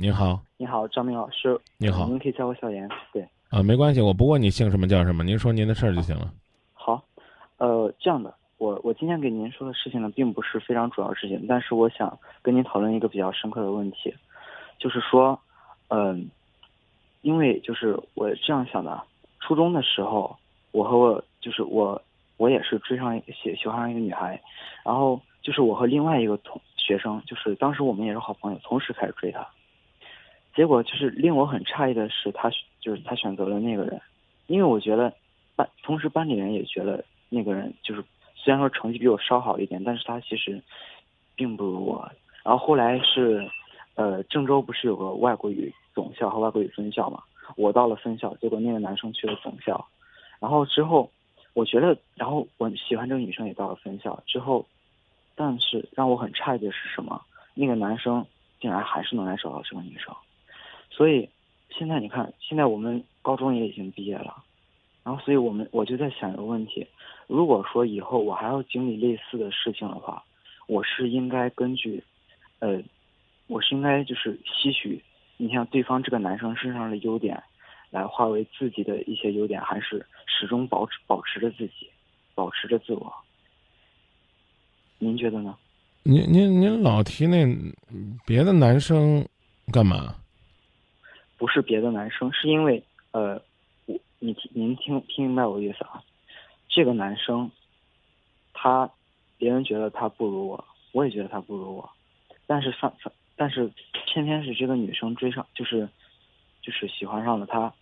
你好，你好，张明老师。你好，您可以叫我小严。对，啊，没关系，我不问你姓什么叫什么，您说您的事儿就行了。好，呃，这样的，我我今天给您说的事情呢，并不是非常主要事情，但是我想跟您讨论一个比较深刻的问题，就是说，嗯，因为就是我这样想的，初中的时候，我和我就是我，我也是追上喜喜欢上一个女孩，然后就是我和另外一个同学生，就是当时我们也是好朋友，同时开始追她。结果就是令我很诧异的是，他就是他选择了那个人，因为我觉得班同时班里人也觉得那个人就是虽然说成绩比我稍好一点，但是他其实并不如我。然后后来是呃郑州不是有个外国语总校和外国语分校嘛，我到了分校，结果那个男生去了总校。然后之后我觉得，然后我喜欢这个女生也到了分校之后，但是让我很诧异的是什么？那个男生竟然还是能来找到这个女生。所以，现在你看，现在我们高中也已经毕业了，然后，所以我们我就在想一个问题：如果说以后我还要经历类似的事情的话，我是应该根据，呃，我是应该就是吸取你像对方这个男生身上的优点，来化为自己的一些优点，还是始终保持保持着自己，保持着自我？您觉得呢？您您您老提那别的男生干嘛？不是别的男生，是因为呃，我你听您听听明白我意思啊？这个男生，他别人觉得他不如我，我也觉得他不如我，但是反反但是偏偏是这个女生追上，就是就是喜欢上了他，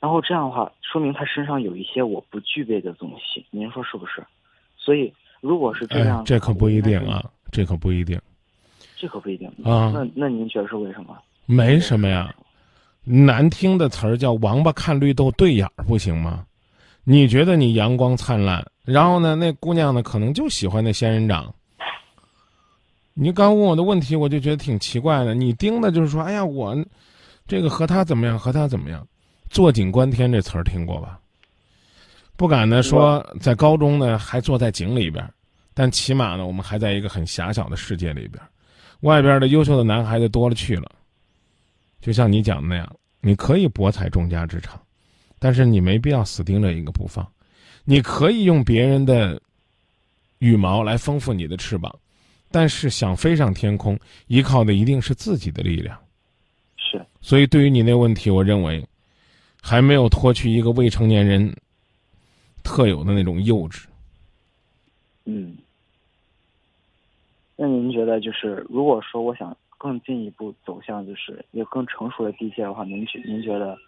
然后这样的话，说明他身上有一些我不具备的东西，您说是不是？所以如果是这样，这可不一定啊，这可不一定，这可不一定啊。那那您觉得是为什么？没什么呀。难听的词儿叫“王八看绿豆对眼儿”，不行吗？你觉得你阳光灿烂，然后呢，那姑娘呢，可能就喜欢那仙人掌。你刚问我的问题，我就觉得挺奇怪的。你盯的就是说，哎呀，我这个和他怎么样，和他怎么样？坐井观天这词儿听过吧？不敢呢说，在高中呢还坐在井里边，但起码呢，我们还在一个很狭小的世界里边，外边的优秀的男孩子多了去了。就像你讲的那样，你可以博采众家之长，但是你没必要死盯着一个不放。你可以用别人的羽毛来丰富你的翅膀，但是想飞上天空，依靠的一定是自己的力量。是。所以，对于你那问题，我认为还没有脱去一个未成年人特有的那种幼稚。嗯。那您觉得，就是如果说我想。更进一步走向就是一个更成熟的地界的话，您觉您觉得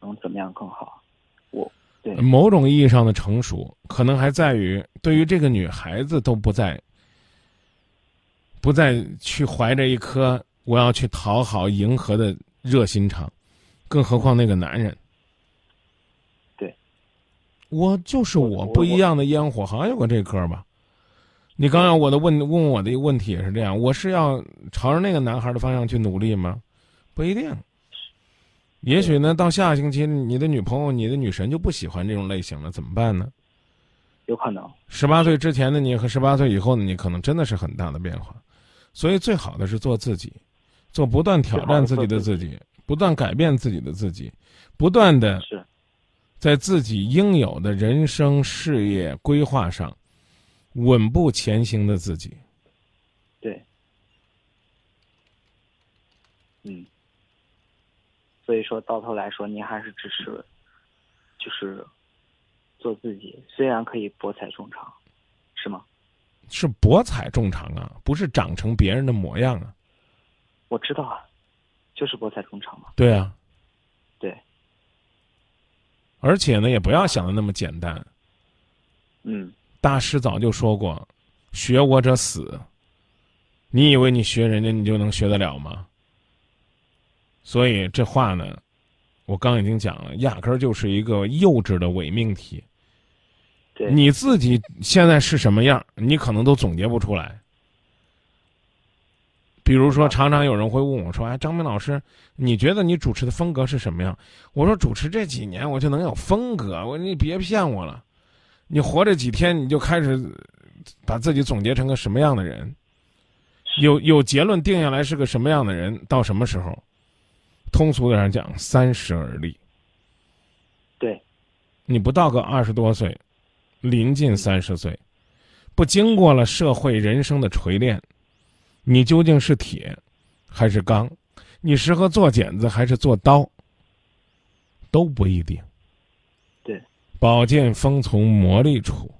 能怎么样更好？我对某种意义上的成熟，可能还在于对于这个女孩子都不再不再去怀着一颗我要去讨好迎合的热心肠，更何况那个男人。对，我就是我不一样的烟火，好像有个这歌吧。你刚刚我的问问我的一个问题也是这样，我是要朝着那个男孩的方向去努力吗？不一定。也许呢，到下个星期，你的女朋友、你的女神就不喜欢这种类型了，怎么办呢？有可能。十八岁之前的你和十八岁以后的你，可能真的是很大的变化。所以，最好的是做自己，做不断挑战自己的自己，不断改变自己的自己，不断的在自己应有的人生事业规划上。稳步前行的自己，对，嗯，所以说到头来说，您还是支持，就是做自己，虽然可以博采众长，是吗？是博采众长啊，不是长成别人的模样啊。我知道啊，就是博采众长嘛。对啊，对。而且呢，也不要想的那么简单。嗯。大师早就说过：“学我者死。”你以为你学人家你就能学得了吗？所以这话呢，我刚已经讲了，压根儿就是一个幼稚的伪命题。你自己现在是什么样，你可能都总结不出来。比如说，常常有人会问我说：“哎，张明老师，你觉得你主持的风格是什么样？”我说：“主持这几年，我就能有风格。”我你别骗我了。你活着几天，你就开始把自己总结成个什么样的人？有有结论定下来是个什么样的人，到什么时候？通俗的上讲，三十而立。对，你不到个二十多岁，临近三十岁，不经过了社会人生的锤炼，你究竟是铁还是钢？你适合做剪子还是做刀？都不一定。对，宝剑锋从磨砺出。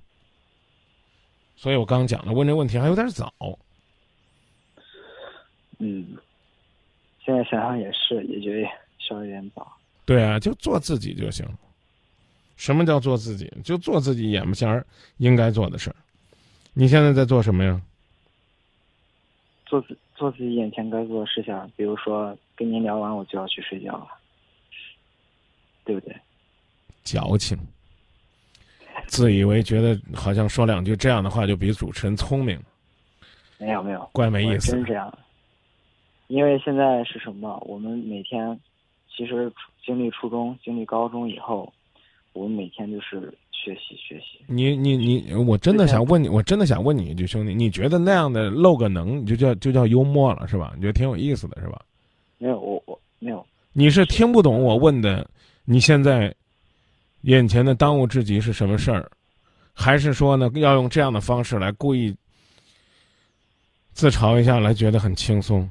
所以我刚讲了问这问题还有点早。嗯，现在想想也是，也觉得稍微有点早。对啊，就做自己就行。什么叫做自己？就做自己眼巴前儿应该做的事儿。你现在在做什么呀？做自做自己眼前该做的事情，比如说跟您聊完我就要去睡觉了，对不对？矫情，自以为觉得好像说两句这样的话就比主持人聪明。没有没有，怪没意思。真这样。因为现在是什么？我们每天其实经历初中、经历高中以后，我们每天就是学习学习。你你你，我真的想问你，我真的想问你一句，兄弟，你觉得那样的露个能，你就叫就叫幽默了，是吧？你觉得挺有意思的，是吧？没有，我我没有。你是听不懂我问的，你现在眼前的当务之急是什么事儿，还是说呢，要用这样的方式来故意自嘲一下，来觉得很轻松？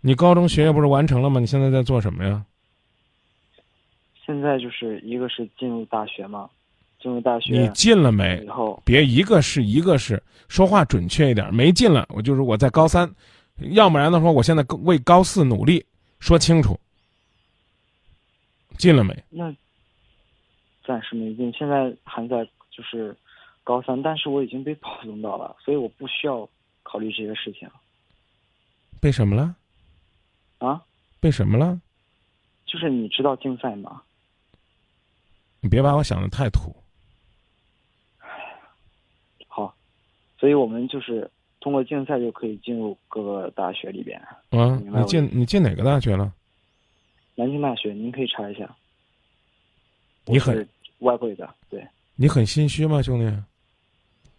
你高中学业不是完成了吗？你现在在做什么呀？现在就是一个是进入大学嘛，进入大学。你进了没？以后别一个是一个是，说话准确一点。没进了，我就是我在高三，要不然的话，我现在为高四努力。说清楚，进了没？那暂时没进，现在还在就是高三，但是我已经被保送到了，所以我不需要考虑这些事情。被什么了？啊？被什么了？就是你知道竞赛吗？你别把我想的太土。好，所以我们就是通过竞赛就可以进入各个大学里边。啊，你进你进哪个大学了？南京大学，您可以查一下。你很外汇的，对。你很心虚吗，兄弟？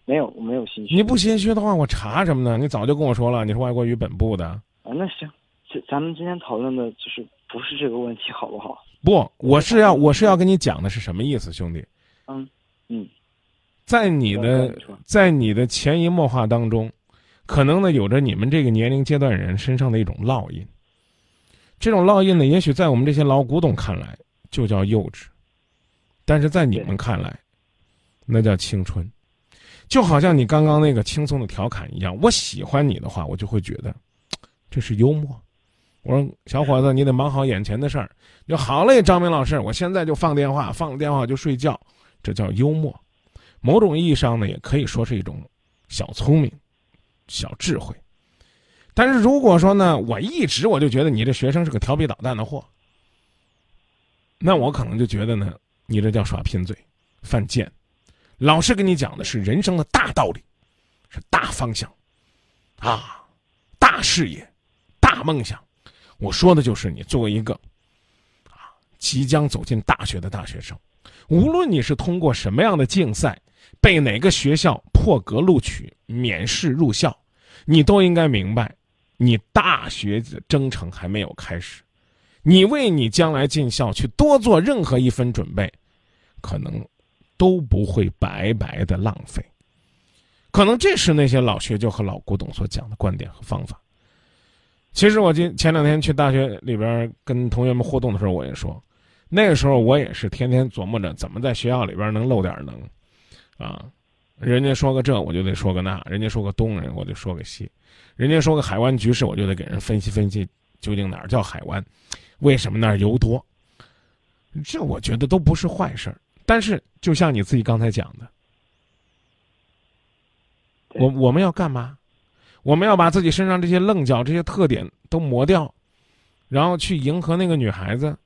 没有，我没有心虚。你不心虚的话，我查什么呢？你早就跟我说了，你是外国语本部的。啊，那行，咱咱们今天讨论的就是不是这个问题，好不好？不，我是要我是要跟你讲的是什么意思，兄弟？嗯嗯，在你的在你的潜移默化当中，可能呢有着你们这个年龄阶段人身上的一种烙印。这种烙印呢，也许在我们这些老古董看来就叫幼稚，但是在你们看来，那叫青春。就好像你刚刚那个轻松的调侃一样，我喜欢你的话，我就会觉得 这是幽默。我说小伙子，你得忙好眼前的事儿。就好嘞，张明老师，我现在就放电话，放了电话就睡觉，这叫幽默。某种意义上呢，也可以说是一种小聪明、小智慧。但是如果说呢，我一直我就觉得你这学生是个调皮捣蛋的货，那我可能就觉得呢，你这叫耍贫嘴、犯贱。老师跟你讲的是人生的大道理，是大方向，啊，大事业，大梦想。我说的就是你作为一个，啊，即将走进大学的大学生，无论你是通过什么样的竞赛，被哪个学校破格录取、免试入校，你都应该明白，你大学的征程还没有开始，你为你将来进校去多做任何一分准备，可能。都不会白白的浪费，可能这是那些老学究和老古董所讲的观点和方法。其实我今前两天去大学里边跟同学们互动的时候，我也说，那个时候我也是天天琢磨着怎么在学校里边能露点能，啊，人家说个这我就得说个那，人家说个东人我就说个西，人家说个海湾局势我就得给人分析分析究竟哪儿叫海湾，为什么那儿油多，这我觉得都不是坏事儿。但是，就像你自己刚才讲的，我我们要干嘛？我们要把自己身上这些棱角、这些特点都磨掉，然后去迎合那个女孩子。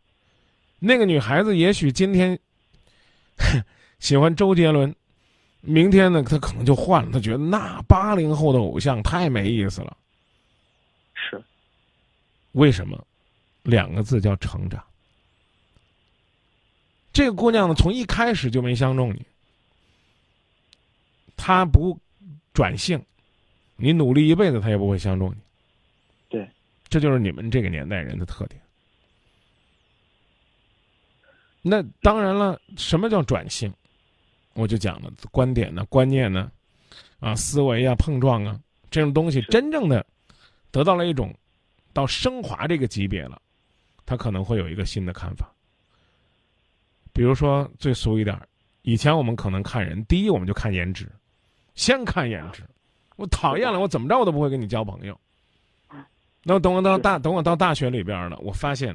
那个女孩子也许今天 喜欢周杰伦，明天呢，她可能就换了。她觉得那八零后的偶像太没意思了。是，为什么？两个字叫成长。这个姑娘呢，从一开始就没相中你，她不转性，你努力一辈子，她也不会相中你。对，这就是你们这个年代人的特点。那当然了，什么叫转性？我就讲了，观点呢、观念呢，啊，思维啊、碰撞啊，这种东西真正的得到了一种到升华这个级别了，他可能会有一个新的看法。比如说最俗一点儿，以前我们可能看人，第一我们就看颜值，先看颜值，我讨厌了，我怎么着我都不会跟你交朋友。那等我到大，等我到大学里边了，我发现，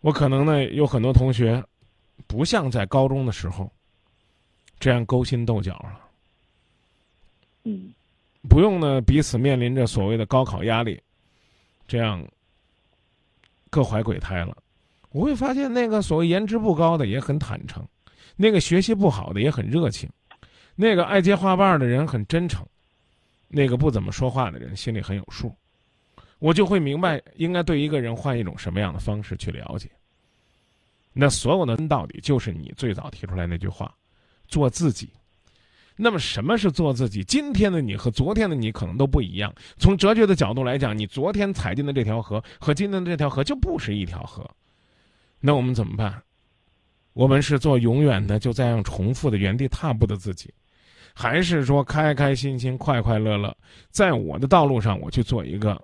我可能呢有很多同学，不像在高中的时候这样勾心斗角了，嗯不用呢彼此面临着所谓的高考压力，这样各怀鬼胎了。我会发现，那个所谓颜值不高的也很坦诚，那个学习不好的也很热情，那个爱接花瓣的人很真诚，那个不怎么说话的人心里很有数。我就会明白应该对一个人换一种什么样的方式去了解。那所有的道理就是你最早提出来那句话：做自己。那么什么是做自己？今天的你和昨天的你可能都不一样。从哲学的角度来讲，你昨天踩进的这条河和今天的这条河就不是一条河。那我们怎么办？我们是做永远的就这样重复的原地踏步的自己，还是说开开心心、快快乐乐，在我的道路上我去做一个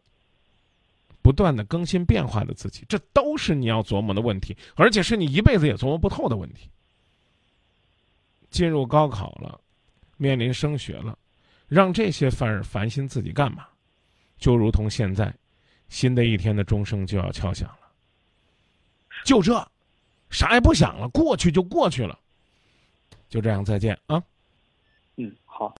不断的更新变化的自己？这都是你要琢磨的问题，而且是你一辈子也琢磨不透的问题。进入高考了，面临升学了，让这些范儿烦心自己干嘛？就如同现在，新的一天的钟声就要敲响了。就这，啥也不想了，过去就过去了，就这样，再见啊。嗯，好。